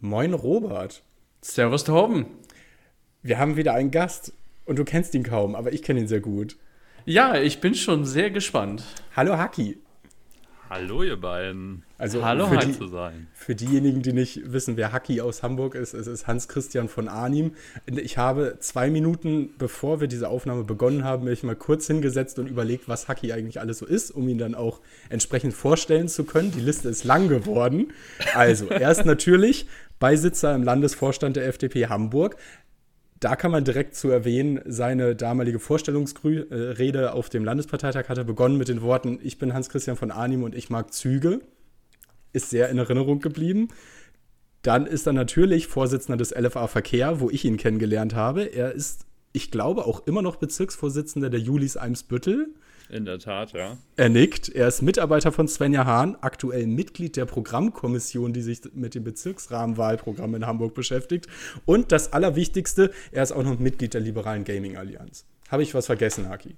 Moin Robert. Servus Torben. Wir haben wieder einen Gast und du kennst ihn kaum, aber ich kenne ihn sehr gut. Ja, ich bin schon sehr gespannt. Hallo Haki. Hallo ihr beiden. Also Hallo, für, die, zu sein. für diejenigen, die nicht wissen, wer Haki aus Hamburg ist, es ist Hans-Christian von Arnim. Ich habe zwei Minuten, bevor wir diese Aufnahme begonnen haben, mich mal kurz hingesetzt und überlegt, was Haki eigentlich alles so ist, um ihn dann auch entsprechend vorstellen zu können. Die Liste ist lang geworden. Also, er ist natürlich Beisitzer im Landesvorstand der FDP Hamburg. Da kann man direkt zu erwähnen, seine damalige Vorstellungsrede auf dem Landesparteitag hatte begonnen mit den Worten, ich bin Hans-Christian von Arnim und ich mag Züge. Ist sehr in Erinnerung geblieben. Dann ist er natürlich Vorsitzender des LFA Verkehr, wo ich ihn kennengelernt habe. Er ist, ich glaube, auch immer noch Bezirksvorsitzender der Julis Eimsbüttel. In der Tat, ja. Er nickt. Er ist Mitarbeiter von Svenja Hahn, aktuell Mitglied der Programmkommission, die sich mit dem Bezirksrahmenwahlprogramm in Hamburg beschäftigt. Und das Allerwichtigste, er ist auch noch Mitglied der Liberalen Gaming Allianz. Habe ich was vergessen, Haki?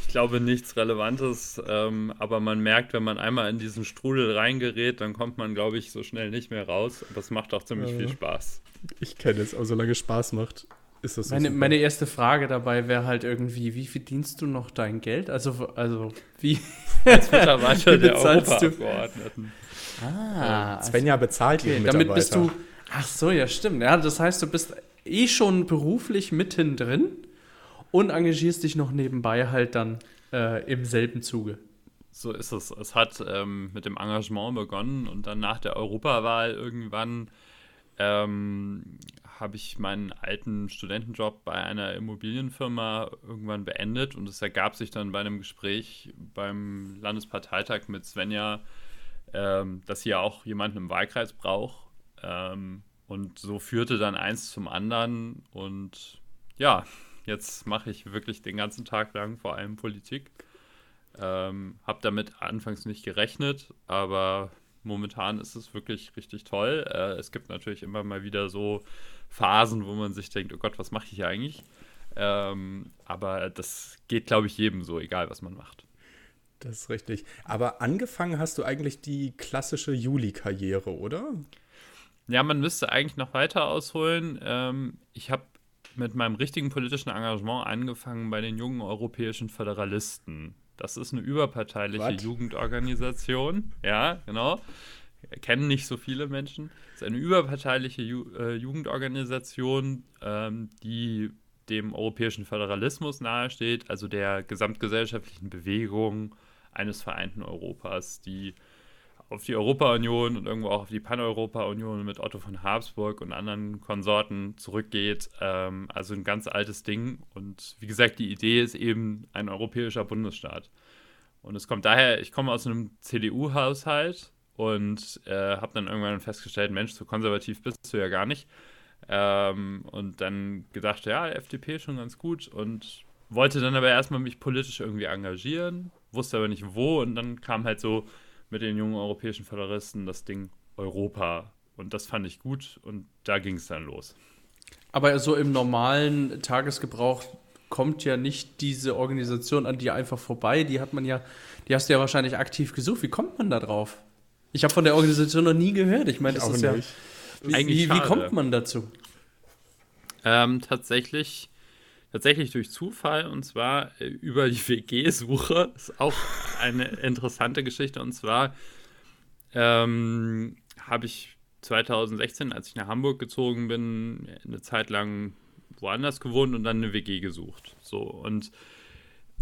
Ich glaube nichts Relevantes, ähm, aber man merkt, wenn man einmal in diesen Strudel reingerät, dann kommt man, glaube ich, so schnell nicht mehr raus. Aber es macht auch ziemlich Ja. viel Spaß. Ich kenne es, aber solange es Spaß macht, ist das so. Meine, super. meine erste Frage dabei wäre halt irgendwie, wie verdienst du noch dein Geld? Also, also wie? Als Mitarbeiter Wie der bezahlst du? Europaabgeordneten. Ah, also, Svenja bezahlt okay, ihren damit Mitarbeiter. bist du. Ach so, ja, stimmt. Ja, das heißt, du bist eh schon beruflich mittendrin und engagierst dich noch nebenbei halt dann äh, im selben Zuge. So ist es. Es hat ähm, mit dem Engagement begonnen und dann nach der Europawahl irgendwann ähm, habe ich meinen alten Studentenjob bei einer Immobilienfirma irgendwann beendet und es ergab sich dann bei einem Gespräch beim Landesparteitag mit Svenja, ähm, dass sie ja auch jemanden im Wahlkreis braucht. Ähm, und so führte dann eins zum anderen und ja, jetzt mache ich wirklich den ganzen Tag lang vor allem Politik. Ähm, hab damit anfangs nicht gerechnet, aber momentan ist es wirklich richtig toll. Äh, es gibt natürlich immer mal wieder so Phasen, wo man sich denkt, oh Gott, was mache ich hier eigentlich? Ähm, aber das geht, glaube ich, jedem so, egal was man macht. Das ist richtig. Aber angefangen hast du eigentlich die klassische Juli-Karriere, oder? Ja, man müsste eigentlich noch weiter ausholen. Ähm, ich habe mit meinem richtigen politischen Engagement angefangen bei den jungen europäischen Föderalisten. Das ist eine überparteiliche What? Jugendorganisation. Ja, genau. Kennen nicht so viele Menschen. Es ist eine überparteiliche Ju äh, Jugendorganisation, ähm, die dem europäischen Föderalismus nahesteht, also der gesamtgesellschaftlichen Bewegung eines vereinten Europas, die auf die Europa-Union und irgendwo auch auf die Pan-Europa-Union mit Otto von Habsburg und anderen Konsorten zurückgeht. Ähm, also ein ganz altes Ding. Und wie gesagt, die Idee ist eben ein europäischer Bundesstaat. Und es kommt daher, ich komme aus einem CDU-Haushalt und äh, habe dann irgendwann festgestellt, Mensch, so konservativ bist du ja gar nicht. Ähm, und dann gedacht, ja, FDP schon ganz gut und wollte dann aber erstmal mich politisch irgendwie engagieren, wusste aber nicht wo und dann kam halt so mit den jungen europäischen Föderalisten das Ding Europa und das fand ich gut und da ging es dann los. Aber so im normalen Tagesgebrauch kommt ja nicht diese Organisation an dir einfach vorbei. Die hat man ja, die hast du ja wahrscheinlich aktiv gesucht. Wie kommt man da drauf? Ich habe von der Organisation noch nie gehört. Ich meine, das ist ja. nicht. Wie, Eigentlich wie, wie schade. kommt man dazu? Ähm, tatsächlich, tatsächlich durch Zufall und zwar äh, über die WG-Suche. Ist auch eine interessante Geschichte. Und zwar ähm, habe ich 2016, als ich nach Hamburg gezogen bin, eine Zeit lang woanders gewohnt und dann eine WG gesucht. So und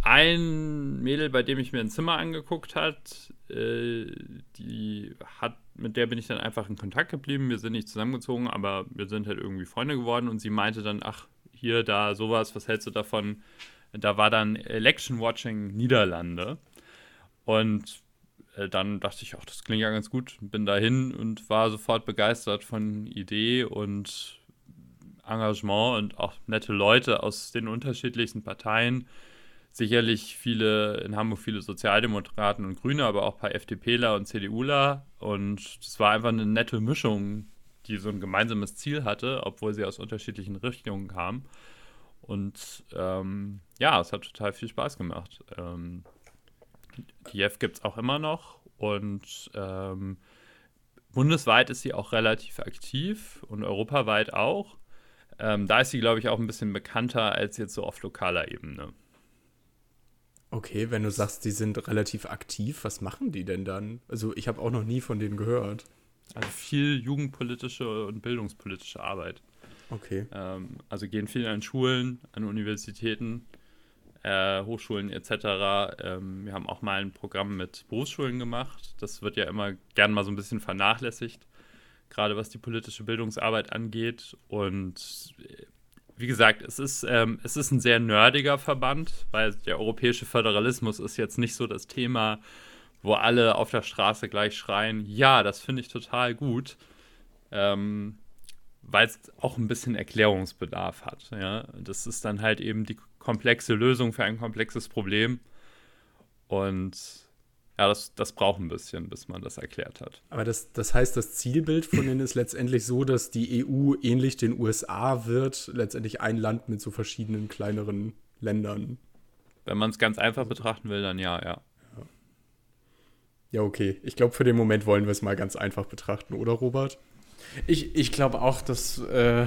ein Mädel, bei dem ich mir ein Zimmer angeguckt hat, äh, die hat, mit der bin ich dann einfach in Kontakt geblieben. Wir sind nicht zusammengezogen, aber wir sind halt irgendwie Freunde geworden und sie meinte dann, ach, hier, da, sowas, was hältst du davon? Da war dann Election Watching Niederlande. Und äh, dann dachte ich, ach, das klingt ja ganz gut. Bin dahin und war sofort begeistert von Idee und Engagement und auch nette Leute aus den unterschiedlichsten Parteien. Sicherlich viele, in Hamburg viele Sozialdemokraten und Grüne, aber auch ein paar FDPler und CDUler. Und es war einfach eine nette Mischung, die so ein gemeinsames Ziel hatte, obwohl sie aus unterschiedlichen Richtungen kamen. Und ähm, ja, es hat total viel Spaß gemacht. Ähm, Kiew gibt es auch immer noch und ähm, bundesweit ist sie auch relativ aktiv und europaweit auch. Ähm, da ist sie, glaube ich, auch ein bisschen bekannter als jetzt so auf lokaler Ebene. Okay, wenn du sagst, die sind relativ aktiv, was machen die denn dann? Also ich habe auch noch nie von denen gehört. Also viel jugendpolitische und bildungspolitische Arbeit. Okay. Ähm, also gehen viel an Schulen, an Universitäten, äh, Hochschulen etc. Ähm, wir haben auch mal ein Programm mit Berufsschulen gemacht. Das wird ja immer gern mal so ein bisschen vernachlässigt, gerade was die politische Bildungsarbeit angeht. Und äh, wie gesagt, es ist, ähm, es ist ein sehr nerdiger Verband, weil der europäische Föderalismus ist jetzt nicht so das Thema, wo alle auf der Straße gleich schreien, ja, das finde ich total gut. Ähm, weil es auch ein bisschen Erklärungsbedarf hat. Ja? Das ist dann halt eben die komplexe Lösung für ein komplexes Problem. Und ja, das, das braucht ein bisschen, bis man das erklärt hat. Aber das, das heißt, das Zielbild von denen ist letztendlich so, dass die EU ähnlich den USA wird, letztendlich ein Land mit so verschiedenen kleineren Ländern. Wenn man es ganz einfach betrachten will, dann ja, ja. Ja, okay. Ich glaube, für den Moment wollen wir es mal ganz einfach betrachten, oder Robert? Ich, ich glaube auch, dass, äh,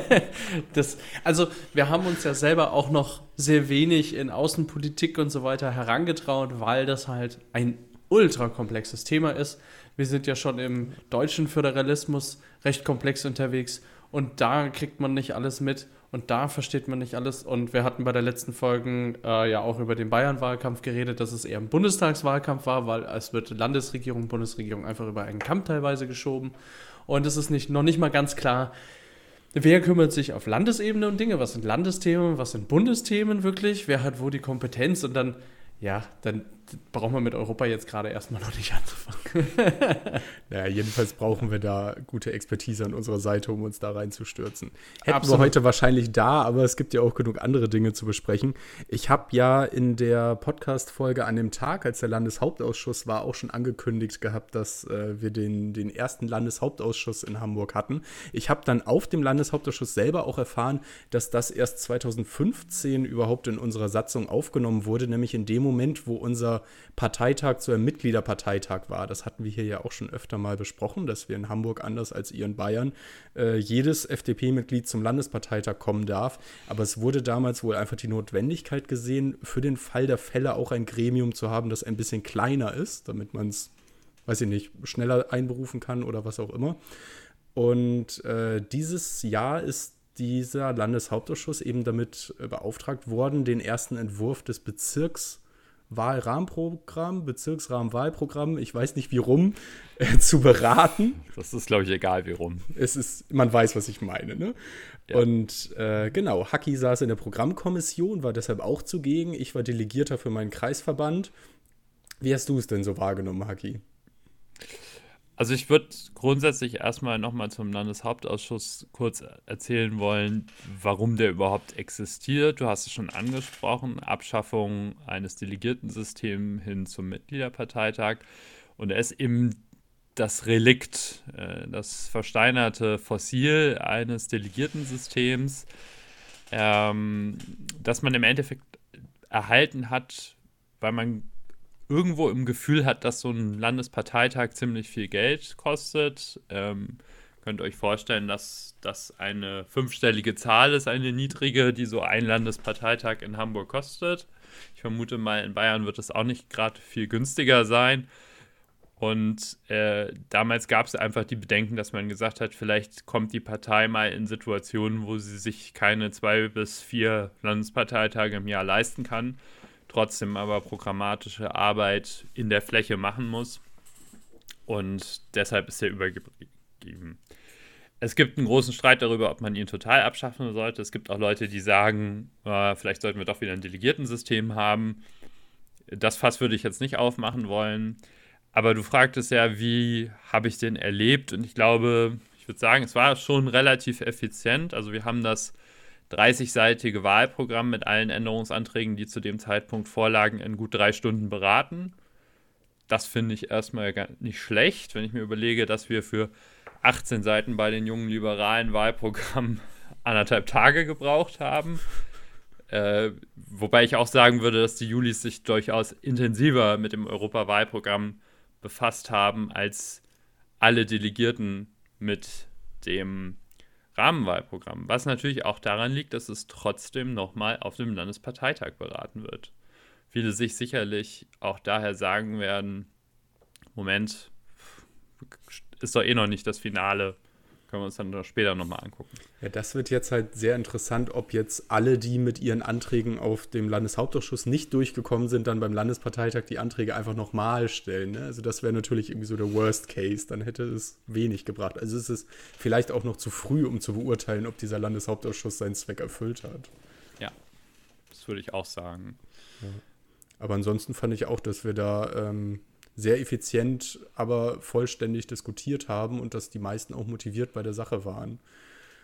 das, also wir haben uns ja selber auch noch sehr wenig in Außenpolitik und so weiter herangetraut, weil das halt ein ultra komplexes Thema ist. Wir sind ja schon im deutschen Föderalismus recht komplex unterwegs und da kriegt man nicht alles mit und da versteht man nicht alles. Und wir hatten bei der letzten Folge äh, ja auch über den Bayern-Wahlkampf geredet, dass es eher ein Bundestagswahlkampf war, weil es wird Landesregierung, Bundesregierung einfach über einen Kamm teilweise geschoben. Und es ist nicht, noch nicht mal ganz klar, wer kümmert sich auf Landesebene um Dinge, was sind Landesthemen, was sind Bundesthemen wirklich, wer hat wo die Kompetenz und dann, ja, dann brauchen wir mit Europa jetzt gerade erstmal noch nicht anzufangen. naja, jedenfalls brauchen wir da gute Expertise an unserer Seite, um uns da reinzustürzen. Hätten Absolut. wir heute wahrscheinlich da, aber es gibt ja auch genug andere Dinge zu besprechen. Ich habe ja in der Podcast-Folge an dem Tag, als der Landeshauptausschuss war, auch schon angekündigt gehabt, dass äh, wir den, den ersten Landeshauptausschuss in Hamburg hatten. Ich habe dann auf dem Landeshauptausschuss selber auch erfahren, dass das erst 2015 überhaupt in unserer Satzung aufgenommen wurde, nämlich in dem Moment, wo unser Parteitag zu einem Mitgliederparteitag war. Das hatten wir hier ja auch schon öfter mal besprochen, dass wir in Hamburg anders als ihr in Bayern äh, jedes FDP-Mitglied zum Landesparteitag kommen darf. Aber es wurde damals wohl einfach die Notwendigkeit gesehen, für den Fall der Fälle auch ein Gremium zu haben, das ein bisschen kleiner ist, damit man es, weiß ich nicht, schneller einberufen kann oder was auch immer. Und äh, dieses Jahr ist dieser Landeshauptausschuss eben damit äh, beauftragt worden, den ersten Entwurf des Bezirks Wahlrahmenprogramm, Bezirksrahmenwahlprogramm, ich weiß nicht wie rum, äh, zu beraten. Das ist, glaube ich, egal wie rum. Es ist, man weiß, was ich meine. Ne? Ja. Und äh, genau, Haki saß in der Programmkommission, war deshalb auch zugegen. Ich war Delegierter für meinen Kreisverband. Wie hast du es denn so wahrgenommen, Haki? Also ich würde grundsätzlich erstmal nochmal zum Landeshauptausschuss kurz erzählen wollen, warum der überhaupt existiert. Du hast es schon angesprochen, Abschaffung eines Delegiertensystems hin zum Mitgliederparteitag. Und er ist eben das Relikt, äh, das versteinerte Fossil eines Delegiertensystems, ähm, das man im Endeffekt erhalten hat, weil man irgendwo im Gefühl hat, dass so ein Landesparteitag ziemlich viel Geld kostet. Ähm, könnt euch vorstellen, dass das eine fünfstellige Zahl ist, eine niedrige, die so ein Landesparteitag in Hamburg kostet. Ich vermute mal, in Bayern wird es auch nicht gerade viel günstiger sein. Und äh, damals gab es einfach die Bedenken, dass man gesagt hat, vielleicht kommt die Partei mal in Situationen, wo sie sich keine zwei bis vier Landesparteitage im Jahr leisten kann trotzdem aber programmatische Arbeit in der Fläche machen muss. Und deshalb ist er übergeben. Es gibt einen großen Streit darüber, ob man ihn total abschaffen sollte. Es gibt auch Leute, die sagen, äh, vielleicht sollten wir doch wieder ein Delegiertensystem haben. Das Fass würde ich jetzt nicht aufmachen wollen. Aber du fragtest ja, wie habe ich den erlebt? Und ich glaube, ich würde sagen, es war schon relativ effizient. Also wir haben das 30-seitige Wahlprogramm mit allen Änderungsanträgen, die zu dem Zeitpunkt vorlagen, in gut drei Stunden beraten. Das finde ich erstmal gar nicht schlecht, wenn ich mir überlege, dass wir für 18 Seiten bei den jungen liberalen Wahlprogrammen anderthalb Tage gebraucht haben. Äh, wobei ich auch sagen würde, dass die Julis sich durchaus intensiver mit dem Europawahlprogramm befasst haben als alle Delegierten mit dem Rahmenwahlprogramm. Was natürlich auch daran liegt, dass es trotzdem nochmal auf dem Landesparteitag beraten wird. Viele sich sicherlich auch daher sagen werden, Moment, ist doch eh noch nicht das Finale können wir uns dann später nochmal angucken. Ja, das wird jetzt halt sehr interessant, ob jetzt alle, die mit ihren Anträgen auf dem Landeshauptausschuss nicht durchgekommen sind, dann beim Landesparteitag die Anträge einfach nochmal stellen. Ne? Also das wäre natürlich irgendwie so der Worst Case. Dann hätte es wenig gebracht. Also es ist vielleicht auch noch zu früh, um zu beurteilen, ob dieser Landeshauptausschuss seinen Zweck erfüllt hat. Ja, das würde ich auch sagen. Ja. Aber ansonsten fand ich auch, dass wir da ähm, sehr effizient, aber vollständig diskutiert haben und dass die meisten auch motiviert bei der Sache waren.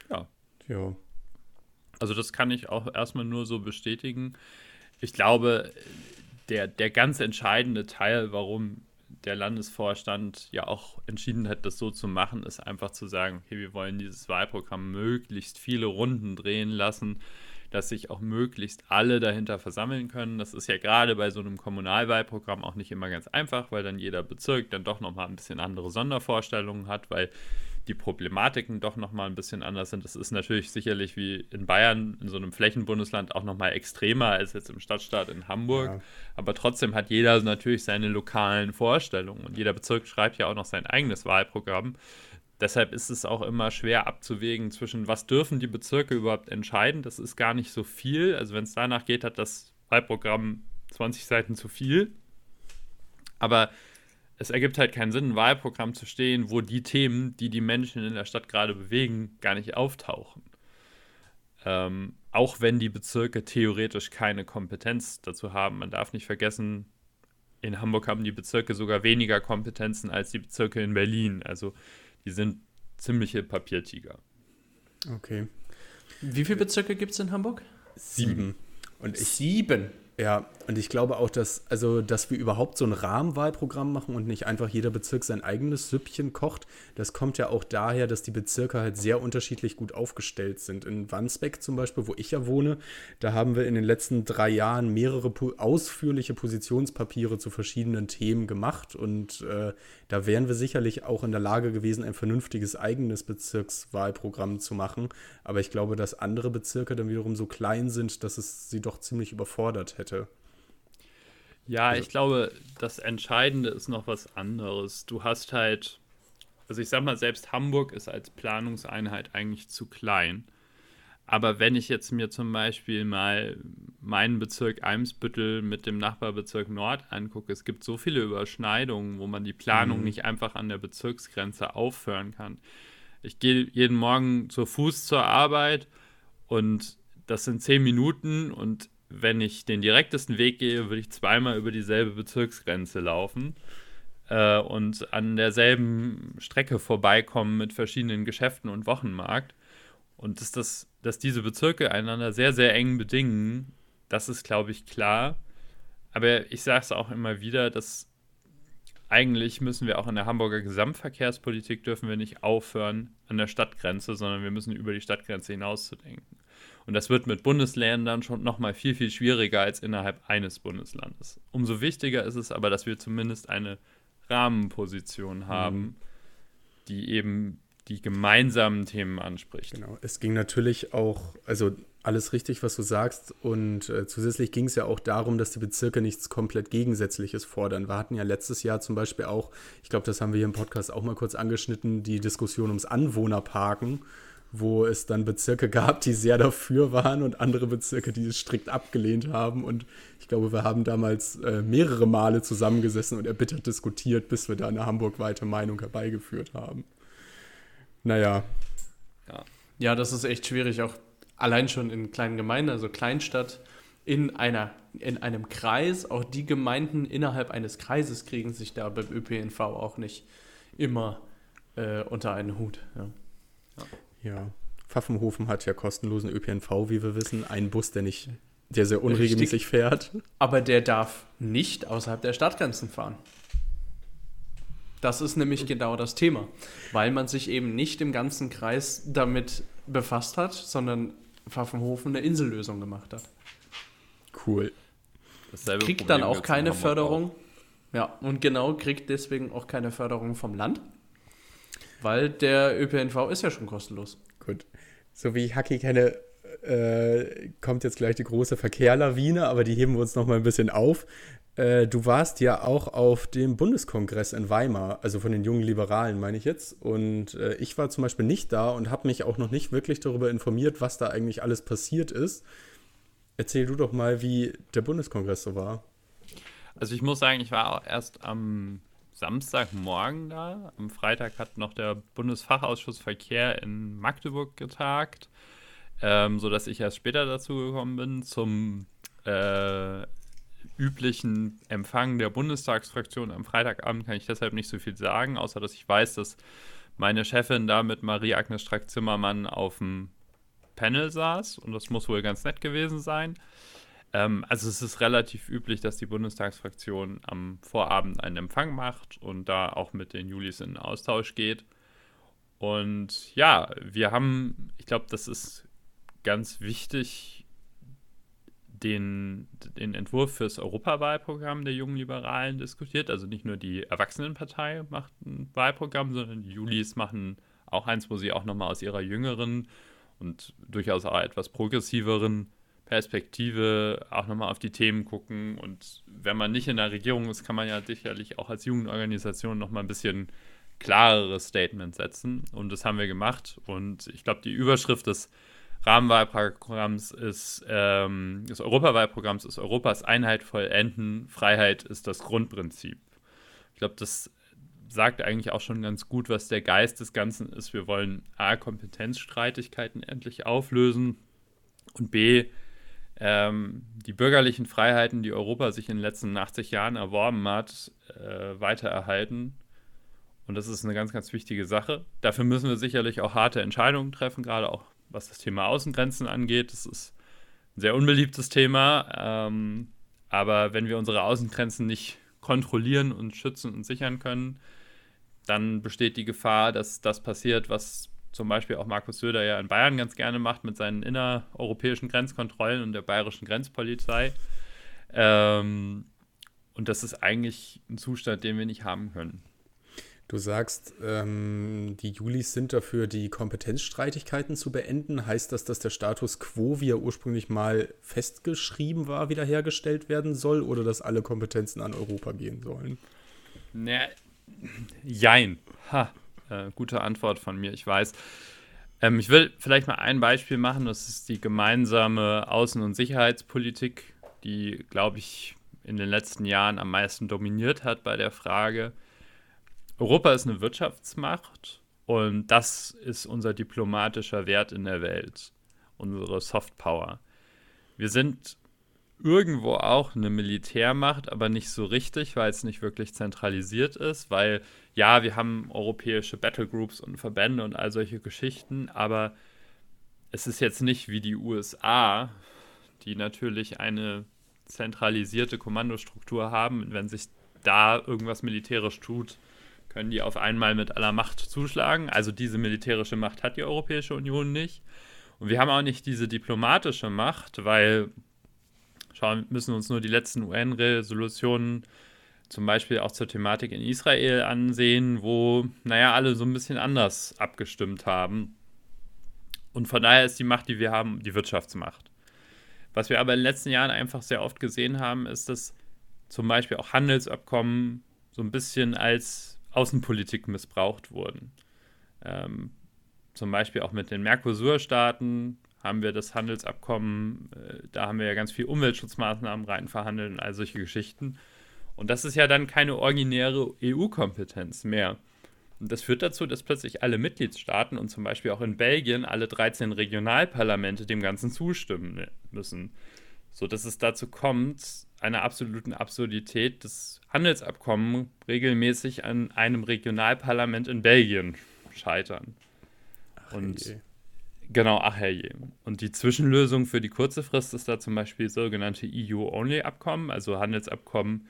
Ja. Ja. Also das kann ich auch erstmal nur so bestätigen. Ich glaube, der, der ganz entscheidende Teil, warum der Landesvorstand ja auch entschieden hat, das so zu machen, ist einfach zu sagen, okay, wir wollen dieses Wahlprogramm möglichst viele Runden drehen lassen, dass sich auch möglichst alle dahinter versammeln können. Das ist ja gerade bei so einem Kommunalwahlprogramm auch nicht immer ganz einfach, weil dann jeder Bezirk dann doch nochmal ein bisschen andere Sondervorstellungen hat, weil die Problematiken doch nochmal ein bisschen anders sind. Das ist natürlich sicherlich wie in Bayern, in so einem Flächenbundesland, auch nochmal extremer als jetzt im Stadtstaat in Hamburg. Ja. Aber trotzdem hat jeder natürlich seine lokalen Vorstellungen und jeder Bezirk schreibt ja auch noch sein eigenes Wahlprogramm. Deshalb ist es auch immer schwer abzuwägen zwischen, was dürfen die Bezirke überhaupt entscheiden. Das ist gar nicht so viel. Also wenn es danach geht, hat das Wahlprogramm 20 Seiten zu viel. Aber es ergibt halt keinen Sinn, ein Wahlprogramm zu stehen, wo die Themen, die die Menschen in der Stadt gerade bewegen, gar nicht auftauchen. Ähm, auch wenn die Bezirke theoretisch keine Kompetenz dazu haben. Man darf nicht vergessen, in Hamburg haben die Bezirke sogar weniger Kompetenzen als die Bezirke in Berlin. Also die sind ziemliche Papiertiger. Okay. Wie viele Bezirke gibt es in Hamburg? Sieben. Und ich, Sieben. Ja, und ich glaube auch, dass, also, dass wir überhaupt so ein Rahmenwahlprogramm machen und nicht einfach jeder Bezirk sein eigenes Süppchen kocht, das kommt ja auch daher, dass die Bezirke halt sehr unterschiedlich gut aufgestellt sind. In Wandsbeck zum Beispiel, wo ich ja wohne, da haben wir in den letzten drei Jahren mehrere ausführliche Positionspapiere zu verschiedenen Themen gemacht und äh, da wären wir sicherlich auch in der Lage gewesen, ein vernünftiges eigenes Bezirkswahlprogramm zu machen. Aber ich glaube, dass andere Bezirke dann wiederum so klein sind, dass es sie doch ziemlich überfordert hätte. Ja, also, ich glaube, das Entscheidende ist noch was anderes. Du hast halt, also ich sag mal, selbst Hamburg ist als Planungseinheit eigentlich zu klein. Aber wenn ich jetzt mir zum Beispiel mal meinen Bezirk Eimsbüttel mit dem Nachbarbezirk Nord angucke, es gibt so viele Überschneidungen, wo man die Planung mhm. nicht einfach an der Bezirksgrenze aufhören kann. Ich gehe jeden Morgen zu Fuß zur Arbeit und das sind zehn Minuten und wenn ich den direktesten Weg gehe, würde ich zweimal über dieselbe Bezirksgrenze laufen äh, und an derselben Strecke vorbeikommen mit verschiedenen Geschäften und Wochenmarkt. Und dass, das, dass diese Bezirke einander sehr, sehr eng bedingen, das ist, glaube ich, klar. Aber ich sage es auch immer wieder, dass eigentlich müssen wir auch in der Hamburger Gesamtverkehrspolitik dürfen wir nicht aufhören an der Stadtgrenze, sondern wir müssen über die Stadtgrenze hinaus zu denken. Und das wird mit Bundesländern schon nochmal viel, viel schwieriger als innerhalb eines Bundeslandes. Umso wichtiger ist es aber, dass wir zumindest eine Rahmenposition haben, mhm. die eben die gemeinsamen Themen anspricht. Genau, es ging natürlich auch, also alles richtig, was du sagst. Und äh, zusätzlich ging es ja auch darum, dass die Bezirke nichts komplett Gegensätzliches fordern. Wir hatten ja letztes Jahr zum Beispiel auch, ich glaube, das haben wir hier im Podcast auch mal kurz angeschnitten, die Diskussion ums Anwohnerparken, wo es dann Bezirke gab, die sehr dafür waren und andere Bezirke, die es strikt abgelehnt haben. Und ich glaube, wir haben damals äh, mehrere Male zusammengesessen und erbittert diskutiert, bis wir da eine hamburgweite Meinung herbeigeführt haben. Naja. Ja. ja, das ist echt schwierig, auch allein schon in kleinen Gemeinden, also Kleinstadt, in, einer, in einem Kreis. Auch die Gemeinden innerhalb eines Kreises kriegen sich da beim ÖPNV auch nicht immer äh, unter einen Hut. Ja. Ja. Pfaffenhofen hat ja kostenlosen ÖPNV, wie wir wissen. Einen Bus, der nicht, der sehr unregelmäßig Richtig. fährt. Aber der darf nicht außerhalb der Stadtgrenzen fahren. Das ist nämlich genau das Thema, weil man sich eben nicht im ganzen Kreis damit befasst hat, sondern Pfaffenhofen eine Insellösung gemacht hat. Cool. Dasselbe kriegt Problem dann auch keine Förderung. Auch. Ja, und genau kriegt deswegen auch keine Förderung vom Land. Weil der ÖPNV ist ja schon kostenlos. Gut. So wie ich Haki kenne, äh, kommt jetzt gleich die große Verkehrlawine, aber die heben wir uns noch mal ein bisschen auf. Äh, du warst ja auch auf dem Bundeskongress in Weimar, also von den jungen Liberalen, meine ich jetzt. Und äh, ich war zum Beispiel nicht da und habe mich auch noch nicht wirklich darüber informiert, was da eigentlich alles passiert ist. Erzähl du doch mal, wie der Bundeskongress so war. Also ich muss sagen, ich war auch erst am Samstagmorgen da. Am Freitag hat noch der Bundesfachausschuss Verkehr in Magdeburg getagt, ähm, sodass ich erst später dazu gekommen bin zum äh, üblichen Empfang der Bundestagsfraktion am Freitagabend kann ich deshalb nicht so viel sagen, außer dass ich weiß, dass meine Chefin da mit Marie-Agnes Strack-Zimmermann auf dem Panel saß und das muss wohl ganz nett gewesen sein. Ähm, also es ist relativ üblich, dass die Bundestagsfraktion am Vorabend einen Empfang macht und da auch mit den Julis in Austausch geht. Und ja, wir haben, ich glaube, das ist ganz wichtig, den, den Entwurf fürs Europawahlprogramm der jungen Liberalen diskutiert. Also nicht nur die Erwachsenenpartei macht ein Wahlprogramm, sondern die Julis machen auch eins, wo sie auch nochmal aus ihrer jüngeren und durchaus auch etwas progressiveren Perspektive auch nochmal auf die Themen gucken. Und wenn man nicht in der Regierung ist, kann man ja sicherlich auch als Jugendorganisation nochmal ein bisschen klareres Statement setzen. Und das haben wir gemacht. Und ich glaube, die Überschrift des Rahmenwahlprogramms ist, ähm, des Europawahlprogramms ist Europas Einheit vollenden, Freiheit ist das Grundprinzip. Ich glaube, das sagt eigentlich auch schon ganz gut, was der Geist des Ganzen ist. Wir wollen A, Kompetenzstreitigkeiten endlich auflösen und B, ähm, die bürgerlichen Freiheiten, die Europa sich in den letzten 80 Jahren erworben hat, äh, weiter erhalten. Und das ist eine ganz, ganz wichtige Sache. Dafür müssen wir sicherlich auch harte Entscheidungen treffen, gerade auch was das Thema Außengrenzen angeht. Das ist ein sehr unbeliebtes Thema. Ähm, aber wenn wir unsere Außengrenzen nicht kontrollieren und schützen und sichern können, dann besteht die Gefahr, dass das passiert, was zum Beispiel auch Markus Söder ja in Bayern ganz gerne macht mit seinen innereuropäischen Grenzkontrollen und der bayerischen Grenzpolizei. Ähm, und das ist eigentlich ein Zustand, den wir nicht haben können. Du sagst, ähm, die Julis sind dafür, die Kompetenzstreitigkeiten zu beenden. Heißt das, dass der Status quo, wie er ursprünglich mal festgeschrieben war, wiederhergestellt werden soll oder dass alle Kompetenzen an Europa gehen sollen? Ne, jein. Ha, äh, gute Antwort von mir, ich weiß. Ähm, ich will vielleicht mal ein Beispiel machen. Das ist die gemeinsame Außen- und Sicherheitspolitik, die, glaube ich, in den letzten Jahren am meisten dominiert hat bei der Frage, Europa ist eine Wirtschaftsmacht und das ist unser diplomatischer Wert in der Welt, unsere Softpower. Wir sind irgendwo auch eine Militärmacht, aber nicht so richtig, weil es nicht wirklich zentralisiert ist, weil ja, wir haben europäische Battlegroups und Verbände und all solche Geschichten, aber es ist jetzt nicht wie die USA, die natürlich eine zentralisierte Kommandostruktur haben, wenn sich da irgendwas militärisch tut, können die auf einmal mit aller Macht zuschlagen. Also diese militärische Macht hat die Europäische Union nicht. Und wir haben auch nicht diese diplomatische Macht, weil schauen müssen uns nur die letzten UN-Resolutionen zum Beispiel auch zur Thematik in Israel ansehen, wo, naja, alle so ein bisschen anders abgestimmt haben. Und von daher ist die Macht, die wir haben, die Wirtschaftsmacht. Was wir aber in den letzten Jahren einfach sehr oft gesehen haben, ist, dass zum Beispiel auch Handelsabkommen so ein bisschen als Außenpolitik missbraucht wurden. Ähm, zum Beispiel auch mit den Mercosur-Staaten haben wir das Handelsabkommen, äh, da haben wir ja ganz viel Umweltschutzmaßnahmen rein verhandelt und all solche Geschichten. Und das ist ja dann keine originäre EU-Kompetenz mehr. Und das führt dazu, dass plötzlich alle Mitgliedstaaten und zum Beispiel auch in Belgien alle 13 Regionalparlamente dem Ganzen zustimmen müssen. So dass es dazu kommt, einer absoluten Absurdität, das Handelsabkommen regelmäßig an einem Regionalparlament in Belgien scheitern. Ach, und je. Genau, ach herrje. Und die Zwischenlösung für die kurze Frist ist da zum Beispiel sogenannte EU-Only-Abkommen, also Handelsabkommen,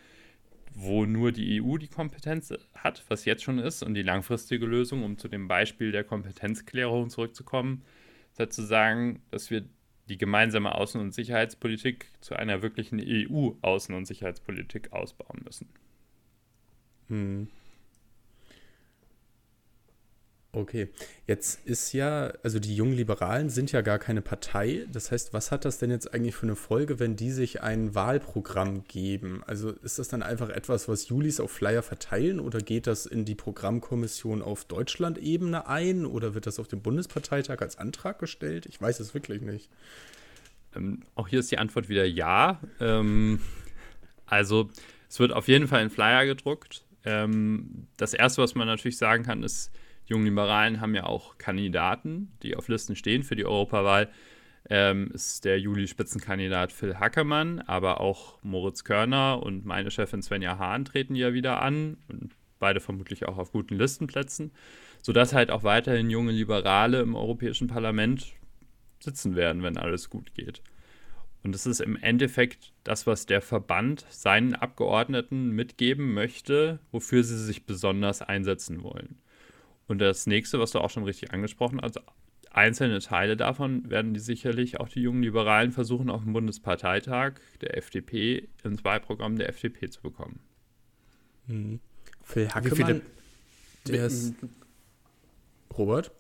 wo nur die EU die Kompetenz hat, was jetzt schon ist. Und die langfristige Lösung, um zu dem Beispiel der Kompetenzklärung zurückzukommen, ist halt zu sagen, dass wir die gemeinsame Außen- und Sicherheitspolitik zu einer wirklichen EU-Außen- und Sicherheitspolitik ausbauen müssen. Hm. Okay, jetzt ist ja, also die jungen Liberalen sind ja gar keine Partei. Das heißt, was hat das denn jetzt eigentlich für eine Folge, wenn die sich ein Wahlprogramm geben? Also ist das dann einfach etwas, was Julis auf Flyer verteilen oder geht das in die Programmkommission auf Deutschland-Ebene ein oder wird das auf dem Bundesparteitag als Antrag gestellt? Ich weiß es wirklich nicht. Ähm, auch hier ist die Antwort wieder ja. Ähm, also es wird auf jeden Fall ein Flyer gedruckt. Ähm, das Erste, was man natürlich sagen kann, ist, Jungen Liberalen haben ja auch Kandidaten, die auf Listen stehen für die Europawahl. Ähm, ist der Juli-Spitzenkandidat Phil Hackermann, aber auch Moritz Körner und meine Chefin Svenja Hahn treten ja wieder an und beide vermutlich auch auf guten Listenplätzen, sodass halt auch weiterhin junge Liberale im Europäischen Parlament sitzen werden, wenn alles gut geht. Und es ist im Endeffekt das, was der Verband seinen Abgeordneten mitgeben möchte, wofür sie sich besonders einsetzen wollen. Und das nächste, was du auch schon richtig angesprochen hast, einzelne Teile davon werden die sicherlich auch die jungen Liberalen versuchen, auf dem Bundesparteitag der FDP ins Wahlprogramm der FDP zu bekommen. Hm. Phil Hackemann, der ist Robert?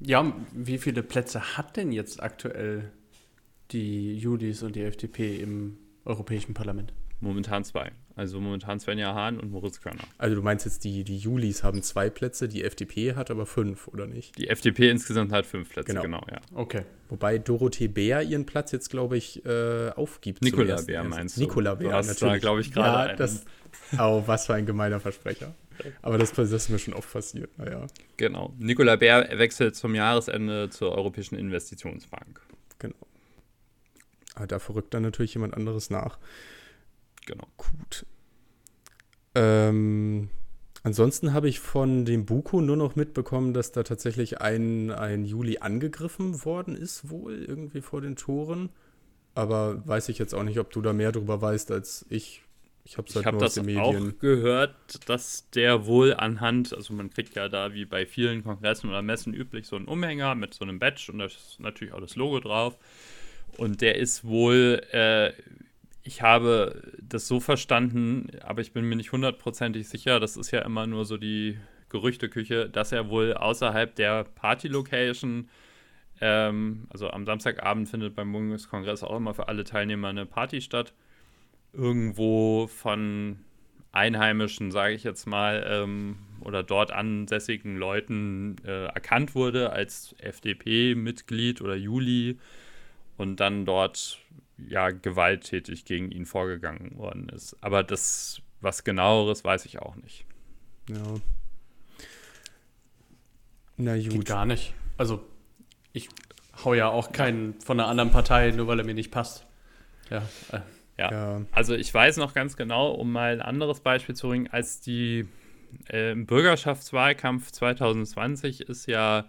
Ja, wie viele Plätze hat denn jetzt aktuell die Julis und die FDP im Europäischen Parlament? Momentan zwei. Also momentan Svenja Hahn und Moritz Körner. Also du meinst jetzt, die, die Julis haben zwei Plätze, die FDP hat aber fünf, oder nicht? Die FDP insgesamt hat fünf Plätze, Genau. genau, ja. Okay. Wobei Dorothee Bär ihren Platz jetzt, glaube ich, äh, aufgibt. ersten Bär meinst du? Nikola Du Bär, da, natürlich. glaub ich, gerade Ja, das, oh, was für ein gemeiner Versprecher. Aber das, das ist mir schon oft passiert, naja, Genau. Nikola Bär wechselt zum Jahresende zur Europäischen Investitionsbank. genau. Aber da verrückt dann natürlich jemand anderes nach. Genau. Gut. Ähm, ansonsten habe ich von dem Buko nur noch mitbekommen, dass da tatsächlich ein, ein Juli angegriffen worden ist, wohl irgendwie vor den Toren. Aber weiß ich jetzt auch nicht, ob du da mehr drüber weißt als ich. Ich habe halt aus das auch gehört, dass der wohl anhand, also man kriegt ja da wie bei vielen Kongressen oder Messen üblich so einen Umhänger mit so einem Badge und da ist natürlich auch das Logo drauf. Und der ist wohl, äh, ich habe das so verstanden, aber ich bin mir nicht hundertprozentig sicher, das ist ja immer nur so die Gerüchteküche, dass er wohl außerhalb der Party-Location, ähm, also am Samstagabend findet beim Bundeskongress auch immer für alle Teilnehmer eine Party statt, irgendwo von Einheimischen, sage ich jetzt mal, ähm, oder dort ansässigen Leuten äh, erkannt wurde als FDP-Mitglied oder Juli und dann dort ja gewalttätig gegen ihn vorgegangen worden ist. Aber das, was genaueres, weiß ich auch nicht. Ja. Na Geht gut. gar nicht. Also, ich hau ja auch keinen von einer anderen Partei, nur weil er mir nicht passt. Ja, äh, Ja. Ja. Also ich weiß noch ganz genau, um mal ein anderes Beispiel zu bringen, als die äh, im Bürgerschaftswahlkampf 2020 ist ja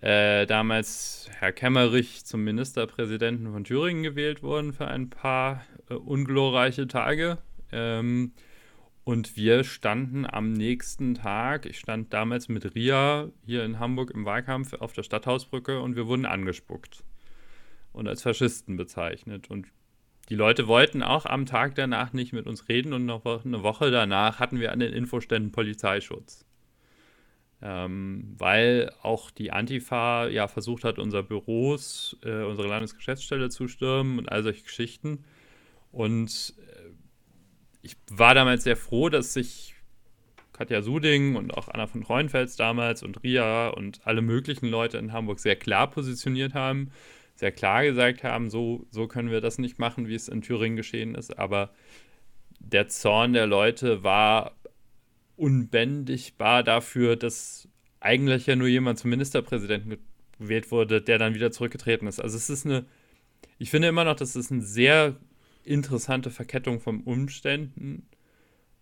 äh, damals Herr Kemmerich zum Ministerpräsidenten von Thüringen gewählt worden für ein paar äh, unglorreiche Tage. Ähm, und wir standen am nächsten Tag, ich stand damals mit Ria hier in Hamburg im Wahlkampf auf der Stadthausbrücke und wir wurden angespuckt und als Faschisten bezeichnet. Und die Leute wollten auch am Tag danach nicht mit uns reden und noch eine Woche danach hatten wir an den Infoständen Polizeischutz. Ähm, weil auch die Antifa ja versucht hat, unser Büros, äh, unsere Landesgeschäftsstelle zu stürmen und all solche Geschichten. Und äh, ich war damals sehr froh, dass sich Katja Suding und auch Anna von Treuenfels damals und Ria und alle möglichen Leute in Hamburg sehr klar positioniert haben sehr klar gesagt haben, so, so können wir das nicht machen, wie es in Thüringen geschehen ist. Aber der Zorn der Leute war unbändigbar dafür, dass eigentlich ja nur jemand zum Ministerpräsidenten gewählt wurde, der dann wieder zurückgetreten ist. Also es ist eine, ich finde immer noch, das ist eine sehr interessante Verkettung von Umständen.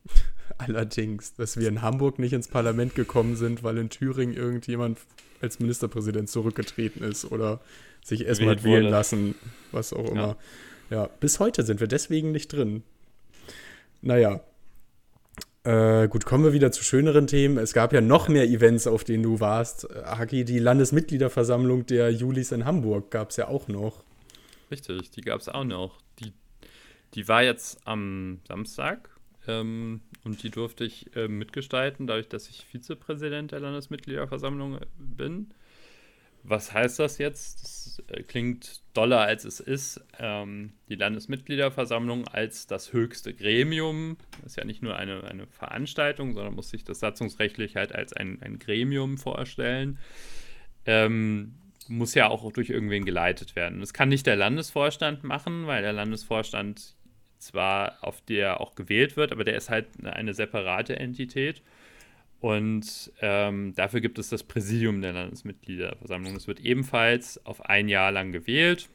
Allerdings, dass wir in Hamburg nicht ins Parlament gekommen sind, weil in Thüringen irgendjemand als Ministerpräsident zurückgetreten ist oder sich erstmal wählen wurde. lassen, was auch immer. Ja. bis heute sind wir deswegen nicht drin. Naja. Äh, gut, kommen wir wieder zu schöneren Themen. Es gab ja noch mehr Events, auf denen du warst. Äh, Haki, die Landesmitgliederversammlung der Julis in Hamburg gab es ja auch noch. Richtig, die gab es auch noch. Die, die war jetzt am Samstag. Ähm, und die durfte ich äh, mitgestalten, dadurch, dass ich Vizepräsident der Landesmitgliederversammlung bin. Was heißt das jetzt? Das äh, klingt doller, als es ist. Ähm, die Landesmitgliederversammlung als das höchste Gremium, ist ja nicht nur eine, eine Veranstaltung, sondern muss sich das satzungsrechtlich halt als ein, ein Gremium vorstellen, ähm, muss ja auch durch irgendwen geleitet werden. Das kann nicht der Landesvorstand machen, weil der Landesvorstand zwar auf der auch gewählt wird, aber der ist halt eine separate Entität. Und ähm, dafür gibt es das Präsidium der Landesmitgliederversammlung. Es wird ebenfalls auf ein Jahr lang gewählt.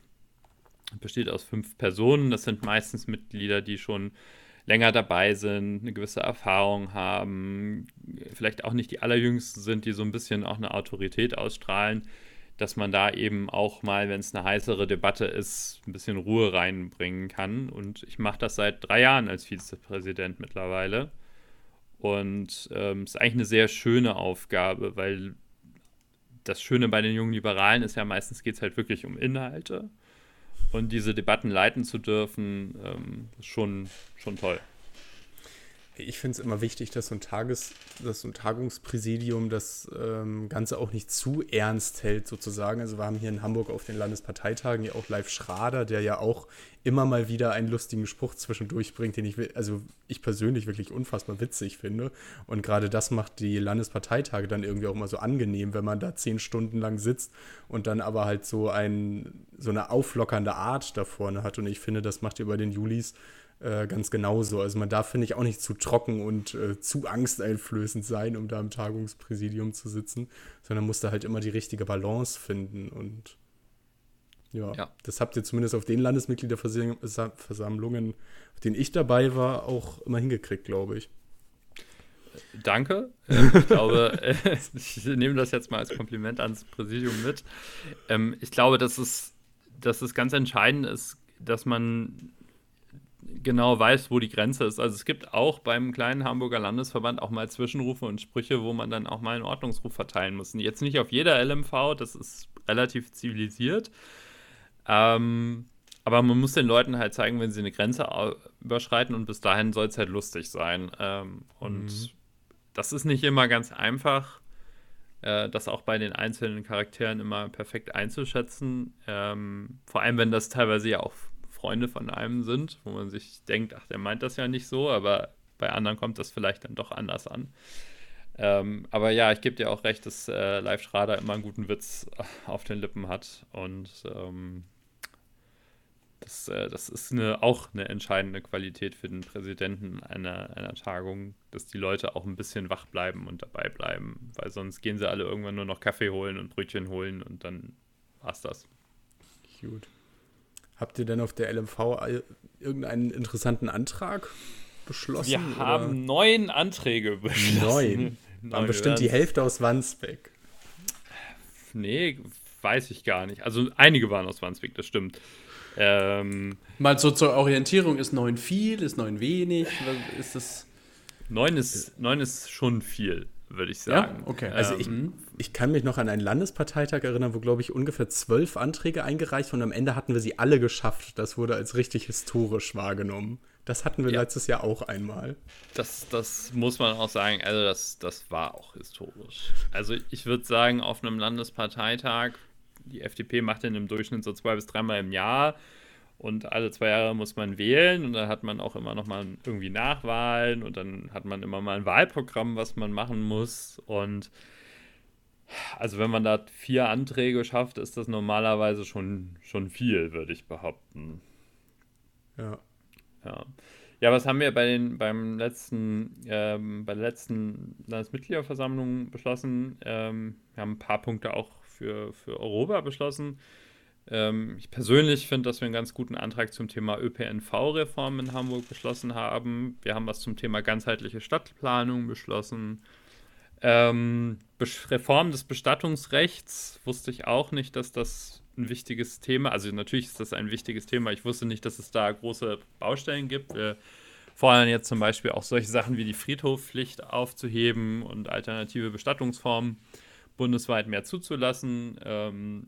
Besteht aus fünf Personen. Das sind meistens Mitglieder, die schon länger dabei sind, eine gewisse Erfahrung haben, vielleicht auch nicht die allerjüngsten sind, die so ein bisschen auch eine Autorität ausstrahlen dass man da eben auch mal, wenn es eine heißere Debatte ist, ein bisschen Ruhe reinbringen kann. Und ich mache das seit drei Jahren als Vizepräsident mittlerweile. Und es ähm, ist eigentlich eine sehr schöne Aufgabe, weil das Schöne bei den jungen Liberalen ist ja meistens geht es halt wirklich um Inhalte. Und diese Debatten leiten zu dürfen, ähm, ist schon, schon toll ich finde es immer wichtig, dass so ein Tages, dass so ein Tagungspräsidium das ähm, Ganze auch nicht zu ernst hält, sozusagen. Also wir haben hier in Hamburg auf den Landesparteitagen ja auch Live Schrader, der ja auch immer mal wieder einen lustigen Spruch zwischendurch bringt, den ich, also ich persönlich wirklich unfassbar witzig finde. Und gerade das macht die Landesparteitage dann irgendwie auch mal so angenehm, wenn man da zehn Stunden lang sitzt und dann aber halt so ein, so eine auflockernde Art da vorne hat. Und ich finde, das macht ihr bei den Julis äh, ganz genauso. Also man darf, finde ich, auch nicht zu trocken und äh, zu angsteinflößend sein, um da im Tagungspräsidium zu sitzen, sondern muss da halt immer die richtige Balance finden und ja, ja, das habt ihr zumindest auf den Landesmitgliederversammlungen, auf denen ich dabei war, auch immer hingekriegt, glaube ich. Danke. Ähm, ich glaube, ich nehme das jetzt mal als Kompliment ans Präsidium mit. Ähm, ich glaube, dass es, dass es ganz entscheidend ist, dass man genau weiß, wo die Grenze ist. Also es gibt auch beim kleinen Hamburger Landesverband auch mal Zwischenrufe und Sprüche, wo man dann auch mal einen Ordnungsruf verteilen muss. Und jetzt nicht auf jeder LMV, das ist relativ zivilisiert. Ähm, aber man muss den Leuten halt zeigen, wenn sie eine Grenze überschreiten und bis dahin soll es halt lustig sein. Ähm, und mhm. das ist nicht immer ganz einfach, äh, das auch bei den einzelnen Charakteren immer perfekt einzuschätzen. Ähm, vor allem, wenn das teilweise ja auch Freunde von einem sind, wo man sich denkt, ach, der meint das ja nicht so, aber bei anderen kommt das vielleicht dann doch anders an. Ähm, aber ja, ich gebe dir auch recht, dass äh, Live Schrader immer einen guten Witz auf den Lippen hat und ähm, das, äh, das ist eine, auch eine entscheidende Qualität für den Präsidenten einer, einer Tagung, dass die Leute auch ein bisschen wach bleiben und dabei bleiben, weil sonst gehen sie alle irgendwann nur noch Kaffee holen und Brötchen holen und dann war's das. Cute. Habt ihr denn auf der LMV irgendeinen interessanten Antrag beschlossen? Wir oder? haben neun Anträge beschlossen. Neun? Waren bestimmt die Hälfte aus Wandsbek. Nee, weiß ich gar nicht. Also einige waren aus Wandsbek, das stimmt. Ähm, Mal so zur Orientierung, ist neun viel, ist neun wenig? Ist das. Neun ist, neun ist schon viel würde ich sagen. Ja? Okay. Also ich, ähm, ich kann mich noch an einen Landesparteitag erinnern, wo, glaube ich, ungefähr zwölf Anträge eingereicht und am Ende hatten wir sie alle geschafft. Das wurde als richtig historisch wahrgenommen. Das hatten wir ja. letztes Jahr auch einmal. Das, das muss man auch sagen, also das, das war auch historisch. Also ich würde sagen, auf einem Landesparteitag, die FDP macht den im Durchschnitt so zwei bis dreimal im Jahr und alle zwei Jahre muss man wählen und dann hat man auch immer noch mal irgendwie Nachwahlen und dann hat man immer mal ein Wahlprogramm, was man machen muss und also wenn man da vier Anträge schafft, ist das normalerweise schon, schon viel, würde ich behaupten. Ja. Ja. Ja, was haben wir bei den, beim letzten, ähm, bei der letzten Landesmitgliederversammlung beschlossen? Ähm, wir haben ein paar Punkte auch für, für Europa beschlossen. Ähm, ich persönlich finde, dass wir einen ganz guten Antrag zum Thema ÖPNV-Reform in Hamburg beschlossen haben. Wir haben was zum Thema ganzheitliche Stadtplanung beschlossen. Ähm, Reform des Bestattungsrechts wusste ich auch nicht, dass das ein wichtiges Thema, also natürlich ist das ein wichtiges Thema. Ich wusste nicht, dass es da große Baustellen gibt. Wir fordern jetzt zum Beispiel auch solche Sachen wie die Friedhofpflicht aufzuheben und alternative Bestattungsformen bundesweit mehr zuzulassen. Ähm,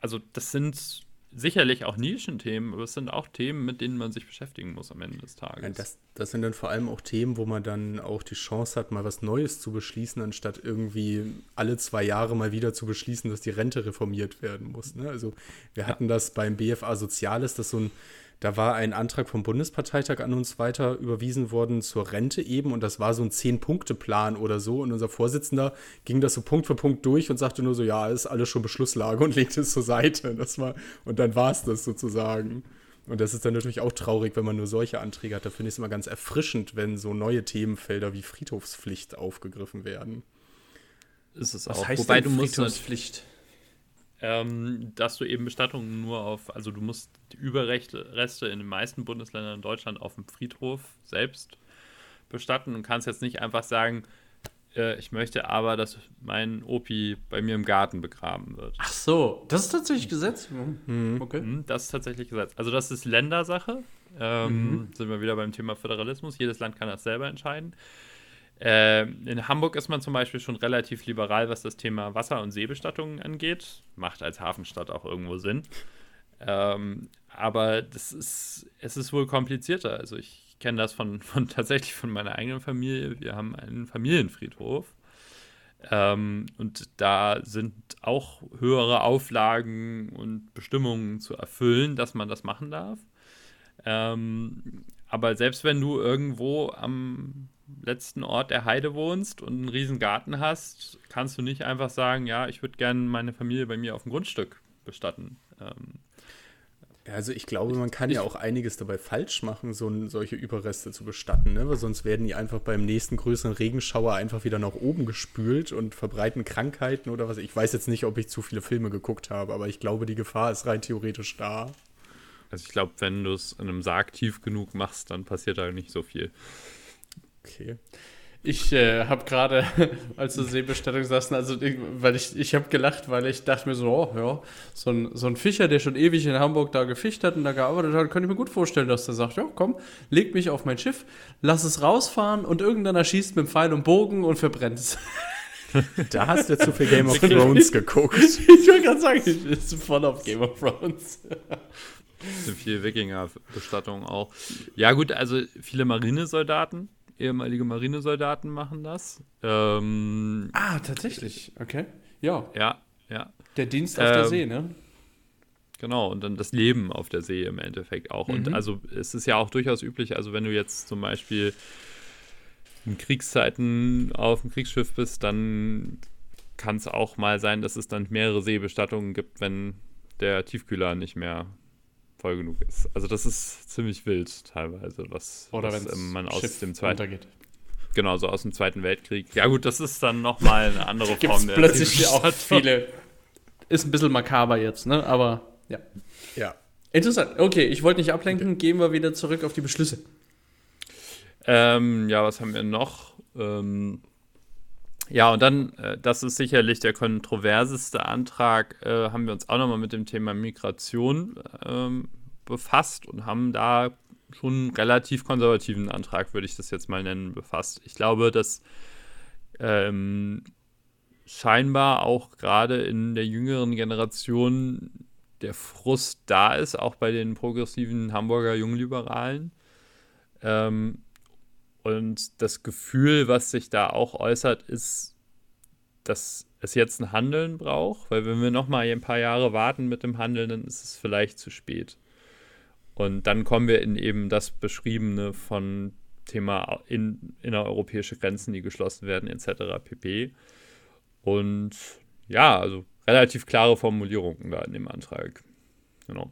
also das sind sicherlich auch Nischenthemen, aber es sind auch Themen, mit denen man sich beschäftigen muss am Ende des Tages. Ja, das, das sind dann vor allem auch Themen, wo man dann auch die Chance hat, mal was Neues zu beschließen, anstatt irgendwie alle zwei Jahre mal wieder zu beschließen, dass die Rente reformiert werden muss. Ne? Also wir hatten das beim BFA Soziales, das so ein da war ein Antrag vom Bundesparteitag an uns weiter überwiesen worden zur Rente eben und das war so ein Zehn-Punkte-Plan oder so. Und unser Vorsitzender ging das so Punkt für Punkt durch und sagte nur so, ja, ist alles schon Beschlusslage und legte es zur Seite. Das war, und dann war es das sozusagen. Und das ist dann natürlich auch traurig, wenn man nur solche Anträge hat. Da finde ich es immer ganz erfrischend, wenn so neue Themenfelder wie Friedhofspflicht aufgegriffen werden. Ist es Was auch. heißt Wobei denn du musst Friedhofspflicht? Ähm, dass du eben Bestattungen nur auf, also du musst die Überreste Reste in den meisten Bundesländern in Deutschland auf dem Friedhof selbst bestatten und kannst jetzt nicht einfach sagen, äh, ich möchte aber, dass mein Opi bei mir im Garten begraben wird. Ach so, das ist tatsächlich Gesetz. Mhm. Okay. Mhm, Das ist tatsächlich Gesetz. Also das ist Ländersache. Ähm, Sind wir wieder beim Thema Föderalismus. Jedes Land kann das selber entscheiden. Ähm, in Hamburg ist man zum Beispiel schon relativ liberal, was das Thema Wasser- und Seebestattungen angeht. Macht als Hafenstadt auch irgendwo Sinn. Ähm, aber das ist, es ist wohl komplizierter. Also ich kenne das von, von tatsächlich von meiner eigenen Familie. Wir haben einen Familienfriedhof. Ähm, und da sind auch höhere Auflagen und Bestimmungen zu erfüllen, dass man das machen darf. Ähm, aber selbst wenn du irgendwo am letzten Ort der Heide wohnst und einen riesen Garten hast, kannst du nicht einfach sagen, ja, ich würde gerne meine Familie bei mir auf dem Grundstück bestatten. Ähm, also ich glaube, man kann ja auch einiges dabei falsch machen, so solche Überreste zu bestatten, ne? weil sonst werden die einfach beim nächsten größeren Regenschauer einfach wieder nach oben gespült und verbreiten Krankheiten oder was. Ich weiß jetzt nicht, ob ich zu viele Filme geguckt habe, aber ich glaube, die Gefahr ist rein theoretisch da. also ich glaube, wenn du es in einem Sarg tief genug machst, dann passiert da nicht so viel. Okay. Ich äh, habe gerade, als du Seebestattung saßen, also ich, weil ich, ich habe gelacht, weil ich dachte mir so, oh, ja, so ein, so ein Fischer, der schon ewig in Hamburg da gefischt hat und da gearbeitet hat, könnte ich mir gut vorstellen, dass der sagt, ja, komm, leg mich auf mein Schiff, lass es rausfahren und irgendeiner schießt mit dem Pfeil und Bogen und verbrennt es. Da hast du zu viel Game of Thrones geguckt. ich wollte gerade sagen, ich bin voll auf Game of Thrones. Sind viel Wikinger-Bestattung auch. Ja, gut, also viele Marinesoldaten, ehemalige Marinesoldaten machen das. Ähm, Ah, tatsächlich, okay. Ja, ja, ja. der Dienst auf der Ähm, See, ne? Genau, und dann das Leben auf der See im Endeffekt auch. Und Mhm. also es ist ja auch durchaus üblich, also wenn du jetzt zum Beispiel in Kriegszeiten auf dem Kriegsschiff bist, dann kann es auch mal sein, dass es dann mehrere Seebestattungen gibt, wenn der Tiefkühler nicht mehr voll genug ist. Also das ist ziemlich wild teilweise, was, Oder was wenn ähm, man aus Schiff dem zweiten, untergeht. genau, so aus dem Zweiten Weltkrieg. Ja gut, das ist dann nochmal eine andere Gibt Form es der plötzlich auch viele. Ist ein bisschen makaber jetzt, ne? Aber ja. Ja. Interessant. Okay, ich wollte nicht ablenken. Gehen wir wieder zurück auf die Beschlüsse. Ähm, ja, was haben wir noch? Ähm, ja, und dann, äh, das ist sicherlich der kontroverseste Antrag, äh, haben wir uns auch nochmal mit dem Thema Migration ähm, befasst und haben da schon einen relativ konservativen Antrag, würde ich das jetzt mal nennen, befasst. Ich glaube, dass ähm, scheinbar auch gerade in der jüngeren Generation der Frust da ist, auch bei den progressiven Hamburger Jungliberalen. Ähm, und das Gefühl, was sich da auch äußert, ist, dass es jetzt ein Handeln braucht, weil wenn wir noch mal ein paar Jahre warten mit dem Handeln, dann ist es vielleicht zu spät. Und dann kommen wir in eben das Beschriebene von Thema in, innereuropäische Grenzen, die geschlossen werden, etc. pp. Und ja, also relativ klare Formulierungen da in dem Antrag. Genau.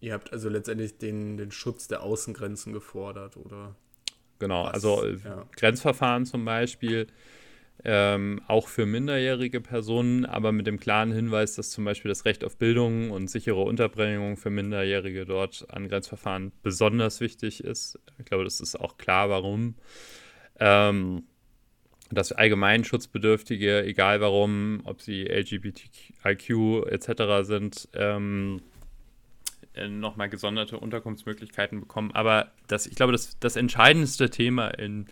Ihr habt also letztendlich den, den Schutz der Außengrenzen gefordert, oder? Genau, Was? also äh, Ja. Grenzverfahren zum Beispiel, ähm, auch für minderjährige Personen, aber mit dem klaren Hinweis, dass zum Beispiel das Recht auf Bildung und sichere Unterbringung für Minderjährige dort an Grenzverfahren besonders wichtig ist. Ich glaube, das ist auch klar, warum. Ähm, dass Allgemeinschutzbedürftige, egal warum, ob sie LGBTIQ etc. sind, ähm, nochmal gesonderte Unterkunftsmöglichkeiten bekommen. Aber das, ich glaube, das, das entscheidendste Thema in,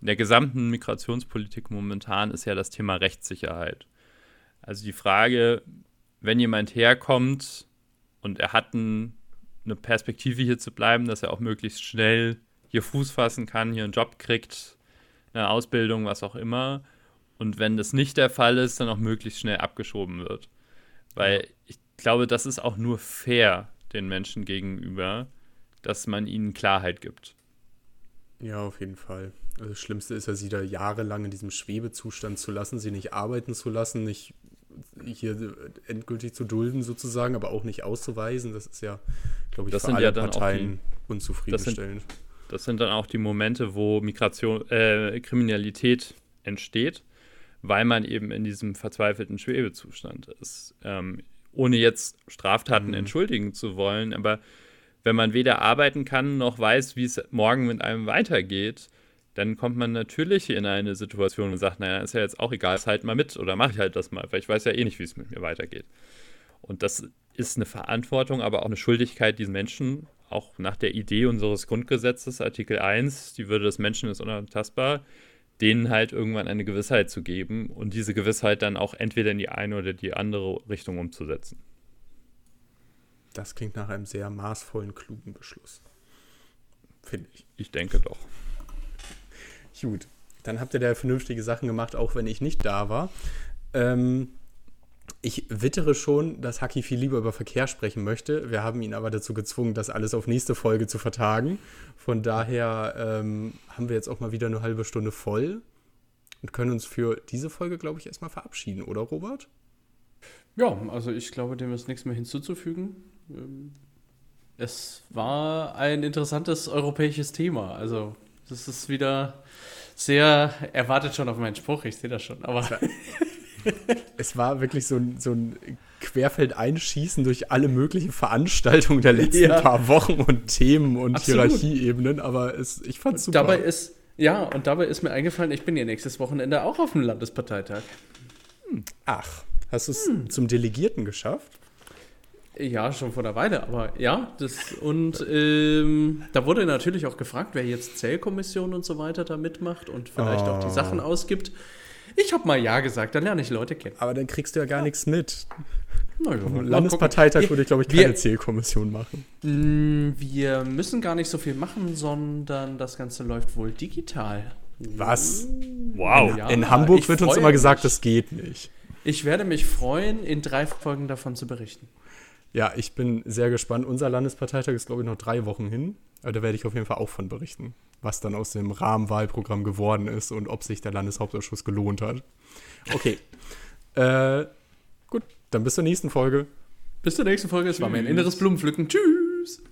in der gesamten Migrationspolitik momentan ist ja das Thema Rechtssicherheit. Also die Frage, wenn jemand herkommt, Und er hat ein, eine Perspektive hier zu bleiben, dass er auch möglichst schnell hier Fuß fassen kann, hier einen Job kriegt, eine Ausbildung, was auch immer. Und wenn das nicht der Fall ist, dann auch möglichst schnell abgeschoben wird. Weil ich glaube, das ist auch nur fair den Menschen gegenüber, dass man ihnen Klarheit gibt. Ja, auf jeden Fall. Also das Schlimmste ist ja, sie da jahrelang in diesem Schwebezustand zu lassen, sie nicht arbeiten zu lassen, nicht hier endgültig zu dulden sozusagen, aber auch nicht auszuweisen. Das ist ja, glaube ich, Das für sind alle ja dann auch Parteien die- unzufriedenstellend. Das sind dann auch die Momente, wo Migration, äh, Kriminalität entsteht, weil man eben in diesem verzweifelten Schwebezustand ist. Ähm, ohne jetzt Straftaten Mhm. entschuldigen zu wollen, aber wenn man weder arbeiten kann noch weiß, wie es morgen mit einem weitergeht, dann kommt man natürlich in eine Situation und sagt, naja, ist ja jetzt auch egal, ist halt mal mit oder mache ich halt das mal, weil ich weiß ja eh nicht, wie es mit mir weitergeht. Und das ist eine Verantwortung, aber auch eine Schuldigkeit diesen Menschen, auch nach der Idee unseres Grundgesetzes, Artikel 1, die Würde des Menschen ist unantastbar, denen halt irgendwann eine Gewissheit zu geben und diese Gewissheit dann auch entweder in die eine oder die andere Richtung umzusetzen. Das klingt nach einem sehr maßvollen, klugen Beschluss. Finde ich. Ich denke doch. Gut, dann habt ihr da vernünftige Sachen gemacht, auch wenn ich nicht da war. Ähm, ich wittere schon, dass Haki viel lieber über Verkehr sprechen möchte. Wir haben ihn aber dazu gezwungen, das alles auf nächste Folge zu vertagen. Von daher ähm, haben wir jetzt auch mal wieder eine halbe Stunde voll und können uns für diese Folge, glaube ich, erstmal verabschieden, oder Robert? Ja, also ich glaube, dem ist nichts mehr hinzuzufügen. Ähm, Es war ein interessantes europäisches Thema. Also, das ist wieder sehr. Er wartet schon auf meinen Spruch, ich sehe das schon. Aber Es war wirklich so ein, so ein Querfeldeinschießen durch alle möglichen Veranstaltungen der letzten Ja. paar Wochen und Themen und Absolut. Hierarchieebenen, aber es, ich fand's super. dabei ist. Ja, und dabei ist mir eingefallen, ich bin ja nächstes Wochenende auch auf dem Landesparteitag. Ach, hast du es Hm. zum Delegierten geschafft? Ja, schon vor einer Weile, aber ja, das und ähm, da wurde natürlich auch gefragt, wer jetzt Zählkommission und so weiter da mitmacht und vielleicht auch Oh. die Sachen ausgibt. Ich habe mal ja gesagt, dann lerne ich Leute kennen. Aber dann kriegst du ja gar nichts mit. Ja, Auf dem mal Landesparteitag würde ich, glaube ich, Wir- keine Zählkommission machen. Mm, Wir müssen gar nicht so viel machen, sondern das Ganze läuft wohl digital. Was? Wow. Ja, In Hamburg wird uns immer gesagt, mich. das geht nicht. Ich werde mich freuen, in drei Folgen davon zu berichten. Ja, ich bin sehr gespannt. Unser Landesparteitag ist, glaube ich, noch drei Wochen hin. Aber da werde ich auf jeden Fall auch von berichten, was dann aus dem Rahmenwahlprogramm geworden ist und ob sich der Landeshauptausschuss gelohnt hat. Okay. äh, gut, dann bis zur nächsten Folge. Bis zur nächsten Folge. Es war mir ein inneres Blumenpflücken. Tschüss.